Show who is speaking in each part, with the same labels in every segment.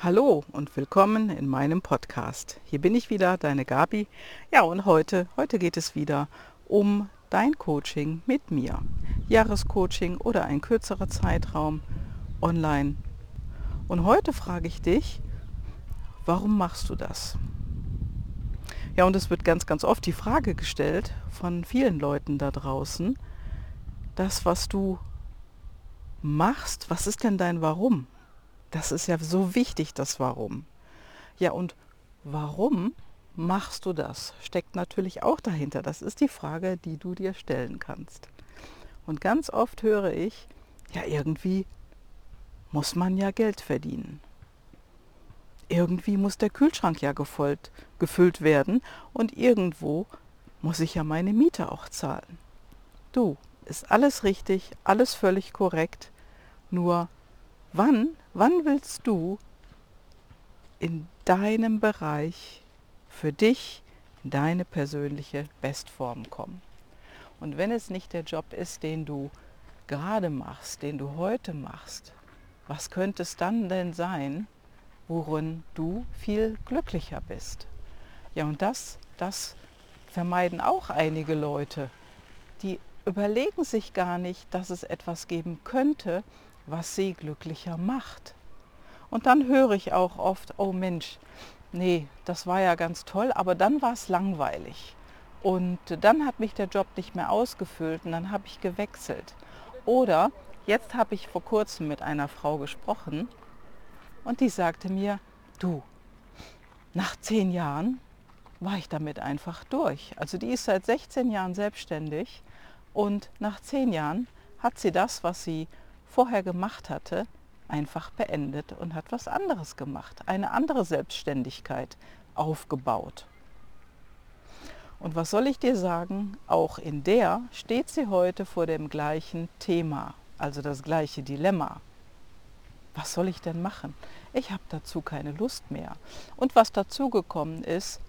Speaker 1: Hallo und willkommen in meinem Podcast. Hier bin ich wieder, deine Gabi. Ja, und heute, heute geht es wieder um dein Coaching mit mir. Jahrescoaching oder ein kürzerer Zeitraum online. Und heute frage ich dich, warum machst du das? Ja, und es wird ganz, ganz oft die Frage gestellt von vielen Leuten da draußen, das, was du machst, was ist denn dein Warum? Das ist ja so wichtig, das Warum. Ja, und warum machst du das? Steckt natürlich auch dahinter. Das ist die Frage, die du dir stellen kannst. Und ganz oft höre ich, ja, irgendwie muss man ja Geld verdienen. Irgendwie muss der Kühlschrank ja gefüllt, gefüllt werden und irgendwo muss ich ja meine Miete auch zahlen. Du, ist alles richtig, alles völlig korrekt, nur wann Wann willst du in deinem Bereich für dich in deine persönliche Bestform kommen? Und wenn es nicht der Job ist, den du gerade machst, den du heute machst, was könnte es dann denn sein, worin du viel glücklicher bist? Ja, und das, das vermeiden auch einige Leute. Die überlegen sich gar nicht, dass es etwas geben könnte, was sie glücklicher macht. Und dann höre ich auch oft, oh Mensch, nee, das war ja ganz toll, aber dann war es langweilig. Und dann hat mich der Job nicht mehr ausgefüllt und dann habe ich gewechselt. Oder jetzt habe ich vor kurzem mit einer Frau gesprochen und die sagte mir, du, nach zehn Jahren war ich damit einfach durch. Also die ist seit 16 Jahren selbstständig und nach zehn Jahren hat sie das, was sie vorher gemacht hatte, einfach beendet und hat was anderes gemacht, eine andere Selbstständigkeit aufgebaut. Und was soll ich dir sagen, auch in der steht sie heute vor dem gleichen Thema, also das gleiche Dilemma. Was soll ich denn machen? Ich habe dazu keine Lust mehr. Und was dazu gekommen ist,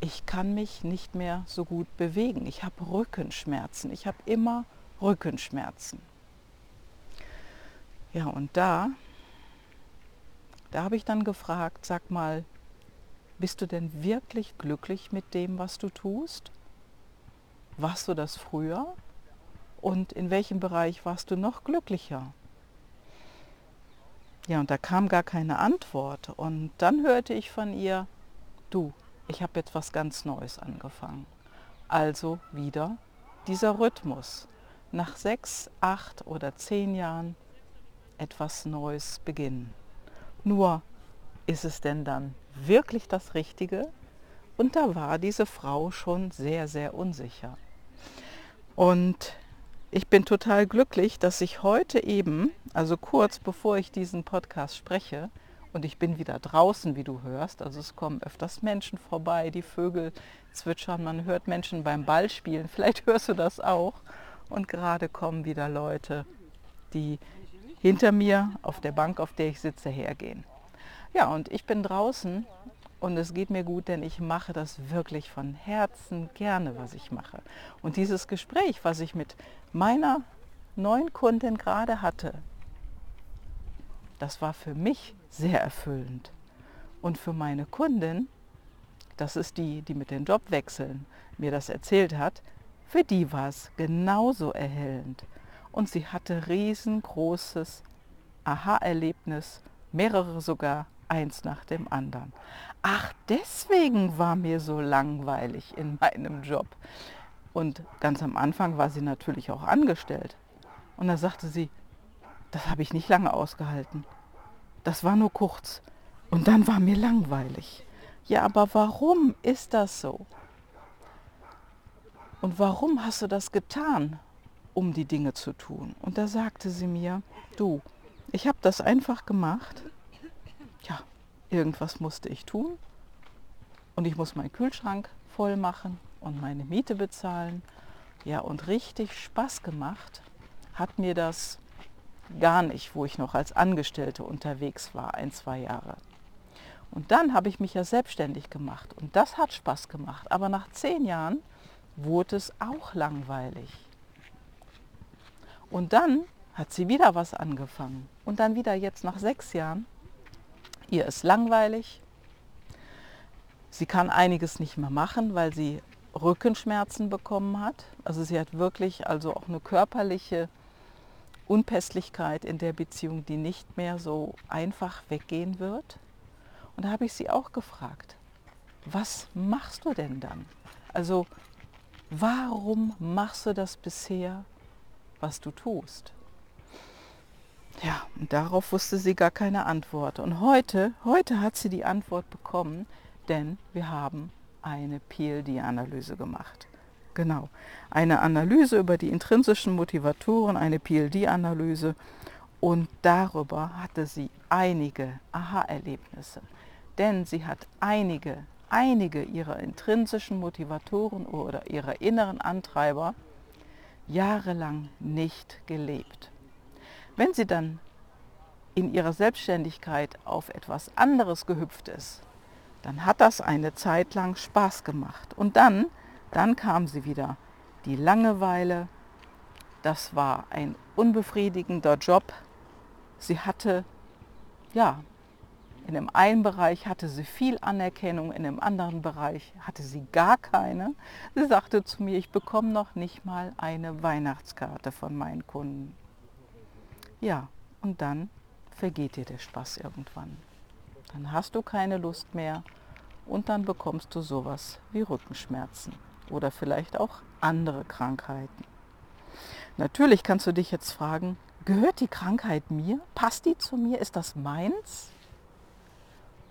Speaker 1: ich kann mich nicht mehr so gut bewegen. Ich habe Rückenschmerzen. Ich habe immer Rückenschmerzen. Ja, und da, da habe ich dann gefragt, sag mal, bist du denn wirklich glücklich mit dem, was du tust? Warst du das früher? Und in welchem Bereich warst du noch glücklicher? Ja, und da kam gar keine Antwort. Und dann hörte ich von ihr, du, ich habe jetzt was ganz Neues angefangen. Also wieder dieser Rhythmus. Nach sechs, acht oder zehn Jahren etwas Neues beginnen. Nur ist es denn dann wirklich das Richtige? Und da war diese Frau schon sehr, sehr unsicher. Und ich bin total glücklich, dass ich heute eben, also kurz bevor ich diesen Podcast spreche, und ich bin wieder draußen, wie du hörst, also es kommen öfters Menschen vorbei, die Vögel zwitschern, man hört Menschen beim Ballspielen, vielleicht hörst du das auch. Und gerade kommen wieder Leute, die hinter mir auf der Bank, auf der ich sitze, hergehen. Ja, und ich bin draußen und es geht mir gut, denn ich mache das wirklich von Herzen gerne, was ich mache. Und dieses Gespräch, was ich mit meiner neuen Kundin gerade hatte, das war für mich sehr erfüllend. Und für meine Kundin, das ist die, die mit den Jobwechseln mir das erzählt hat, für die war es genauso erhellend und sie hatte riesengroßes Aha-Erlebnis, mehrere sogar, eins nach dem anderen. Ach, deswegen war mir so langweilig in meinem Job. Und ganz am Anfang war sie natürlich auch angestellt. Und da sagte sie, das habe ich nicht lange ausgehalten. Das war nur kurz. Und dann war mir langweilig. Ja, aber warum ist das so? Und warum hast du das getan? Um die Dinge zu tun. Und da sagte sie mir, du, ich habe das einfach gemacht. Ja, irgendwas musste ich tun. Und ich muss meinen Kühlschrank voll machen und meine Miete bezahlen. Ja, und richtig Spaß gemacht hat mir das gar nicht, wo ich noch als Angestellte unterwegs war, ein, zwei Jahre. Und dann habe ich mich ja selbstständig gemacht und das hat Spaß gemacht. Aber nach zehn Jahren wurde es auch langweilig. Und dann hat sie wieder was angefangen. Und dann wieder jetzt nach sechs Jahren, Ihr ist langweilig. Sie kann einiges nicht mehr machen, weil sie Rückenschmerzen bekommen hat. Also sie hat wirklich also auch eine körperliche Unpässlichkeit in der Beziehung, die nicht mehr so einfach weggehen wird. Und da habe ich sie auch gefragt, was machst du denn dann? Also warum machst du das bisher, was du tust? Ja, und darauf wusste sie gar keine Antwort. Und heute, heute hat sie die Antwort bekommen, denn wir haben eine PLD-Analyse gemacht. Genau, eine Analyse über die intrinsischen Motivatoren, eine PLD-Analyse und darüber hatte sie einige Aha-Erlebnisse. Denn sie hat einige, einige ihrer intrinsischen Motivatoren oder ihrer inneren Antreiber jahrelang nicht gelebt. Wenn sie dann in ihrer Selbstständigkeit auf etwas anderes gehüpft ist, dann hat das eine Zeit lang Spaß gemacht. Und dann, dann kam sie wieder. Die Langeweile, das war ein unbefriedigender Job. Sie hatte, ja, in dem einen Bereich hatte sie viel Anerkennung, in dem anderen Bereich hatte sie gar keine. Sie sagte zu mir, ich bekomme noch nicht mal eine Weihnachtskarte von meinen Kunden. Ja, und dann vergeht dir der Spaß irgendwann. Dann hast du keine Lust mehr und dann bekommst du sowas wie Rückenschmerzen oder vielleicht auch andere Krankheiten. Natürlich kannst du dich jetzt fragen, gehört die Krankheit mir? Passt die zu mir? Ist das meins?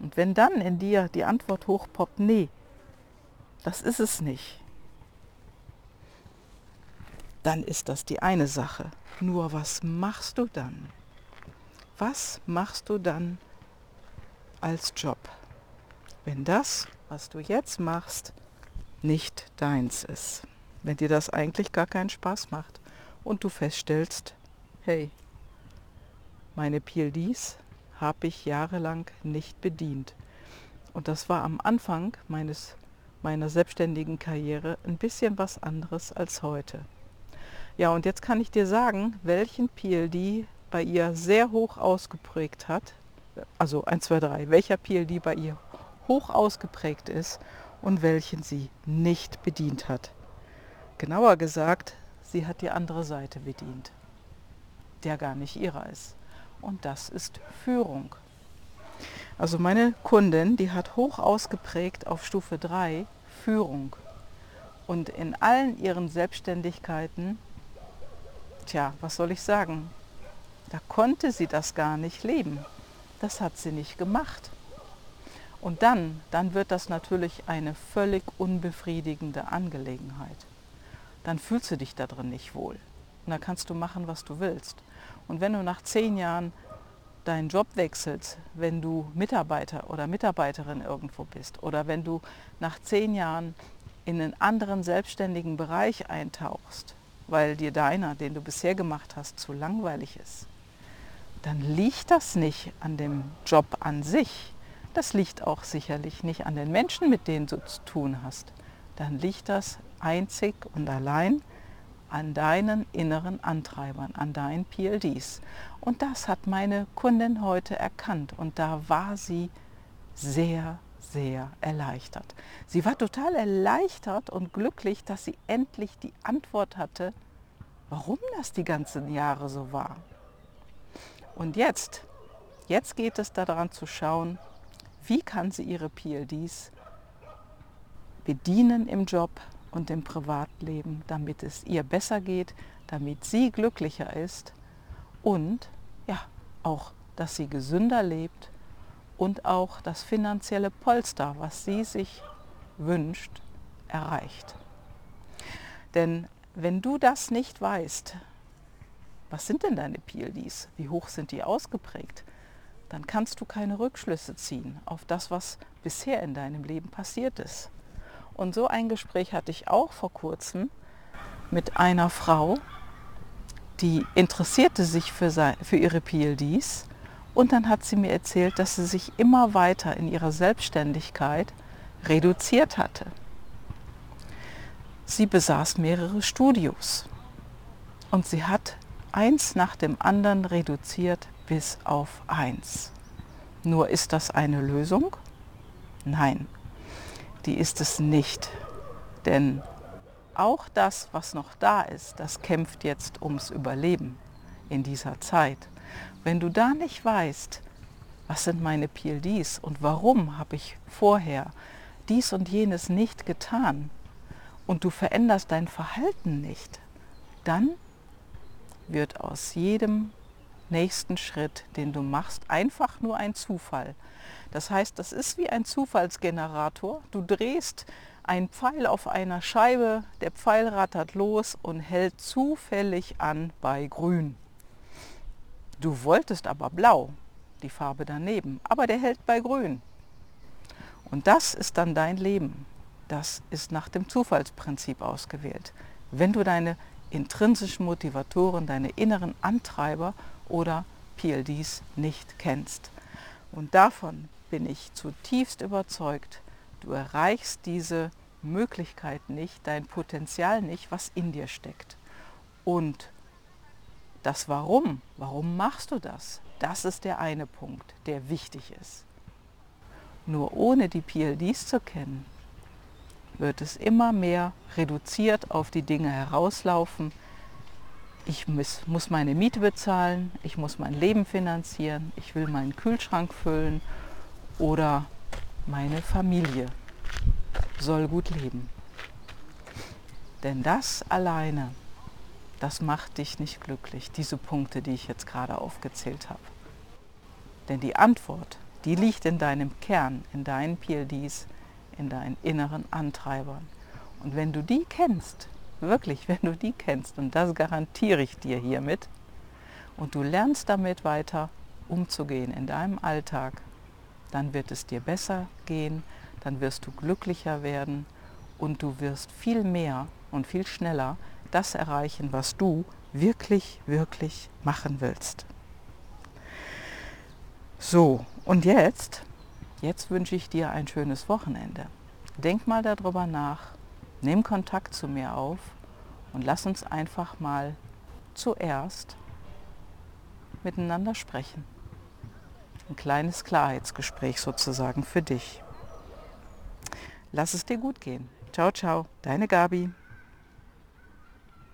Speaker 1: Und wenn dann in dir die Antwort hochpoppt, nee, das ist es nicht, dann ist das die eine Sache. Nur was machst du dann? Was machst du dann als Job, wenn das, was du jetzt machst, nicht deins ist? Wenn dir das eigentlich gar keinen Spaß macht und du feststellst, hey, meine PLDs habe ich jahrelang nicht bedient. Und das war am Anfang meines, meiner selbstständigen Karriere ein bisschen was anderes als heute. Ja, und jetzt kann ich dir sagen, welchen PLD bei ihr sehr hoch ausgeprägt hat. Also 1, 2, 3. Welcher PLD bei ihr hoch ausgeprägt ist und welchen sie nicht bedient hat. Genauer gesagt, sie hat die andere Seite bedient, der gar nicht ihrer ist und das ist Führung. Also meine Kundin, die hat hoch ausgeprägt auf Stufe 3 Führung. Und in allen ihren Selbstständigkeiten, tja, was soll ich sagen, da konnte sie das gar nicht leben. Das hat sie nicht gemacht. Und dann, dann wird das natürlich eine völlig unbefriedigende Angelegenheit. Dann fühlst du dich da drin nicht wohl. Und dann kannst du machen, was du willst. Und wenn du nach zehn Jahren deinen Job wechselst, wenn du Mitarbeiter oder Mitarbeiterin irgendwo bist oder wenn du nach zehn Jahren in einen anderen selbstständigen Bereich eintauchst, weil dir deiner, den du bisher gemacht hast, zu langweilig ist, dann liegt das nicht an dem Job an sich. Das liegt auch sicherlich nicht an den Menschen, mit denen du zu tun hast. Dann liegt das einzig und allein an deinen inneren Antreibern, an deinen PLDs. Und das hat meine Kundin heute erkannt und da war sie sehr, sehr erleichtert. Sie war total erleichtert und glücklich, dass sie endlich die Antwort hatte, warum das die ganzen Jahre so war. Und jetzt, jetzt geht es daran zu schauen, wie kann sie ihre PLDs bedienen im Job, und im Privatleben, damit es ihr besser geht, damit sie glücklicher ist und ja, auch, dass sie gesünder lebt und auch das finanzielle Polster, was sie sich wünscht, erreicht. Denn wenn du das nicht weißt, was sind denn deine PLDs, wie hoch sind die ausgeprägt, dann kannst du keine Rückschlüsse ziehen auf das, was bisher in deinem Leben passiert ist. Und so ein Gespräch hatte ich auch vor kurzem mit einer Frau, die interessierte sich für, für ihre PLDs und dann hat sie mir erzählt, dass sie sich immer weiter in ihrer Selbstständigkeit reduziert hatte. Sie besaß mehrere Studios und sie hat eins nach dem anderen reduziert bis auf eins. Nur ist das eine Lösung? Nein, die ist es nicht. Denn auch das, was noch da ist, das kämpft jetzt ums Überleben in dieser Zeit. Wenn du da nicht weißt, was sind meine PLDs und warum habe ich vorher dies und jenes nicht getan und du veränderst dein Verhalten nicht, dann wird aus jedem nächsten Schritt, den du machst, einfach nur ein Zufall. Das heißt, das ist wie ein Zufallsgenerator. Du drehst einen Pfeil auf einer Scheibe, der Pfeil rattert los und hält zufällig an bei grün. Du wolltest aber blau, die Farbe daneben, aber der hält bei grün. Und das ist dann dein Leben. Das ist nach dem Zufallsprinzip ausgewählt. Wenn du deine intrinsischen Motivatoren, deine inneren Antreiber oder PLDs nicht kennst. Und davon bin ich zutiefst überzeugt, du erreichst diese Möglichkeit nicht, dein Potenzial nicht, was in dir steckt. Und das Warum, warum machst du das? Das ist der eine Punkt, der wichtig ist. Nur ohne die PLDs zu kennen, wird es immer mehr reduziert auf die Dinge herauslaufen. Ich muss, muss meine Miete bezahlen, ich muss mein Leben finanzieren, ich will meinen Kühlschrank füllen oder meine Familie soll gut leben. Denn das alleine, das macht dich nicht glücklich, diese Punkte, die ich jetzt gerade aufgezählt habe. Denn die Antwort, die liegt in deinem Kern, in deinen PLDs, in deinen inneren Antreibern. Und wenn du die kennst, wirklich, wenn du die kennst, und das garantiere ich dir hiermit, und du lernst damit weiter umzugehen in deinem Alltag, dann wird es dir besser gehen, dann wirst du glücklicher werden und du wirst viel mehr und viel schneller das erreichen, was du wirklich, wirklich machen willst. So, und jetzt, jetzt wünsche ich dir ein schönes Wochenende. Denk mal darüber nach, nimm Kontakt zu mir auf und lass uns einfach mal zuerst miteinander sprechen. Ein kleines Klarheitsgespräch sozusagen für dich. Lass es dir gut gehen. Ciao, ciao, deine Gabi.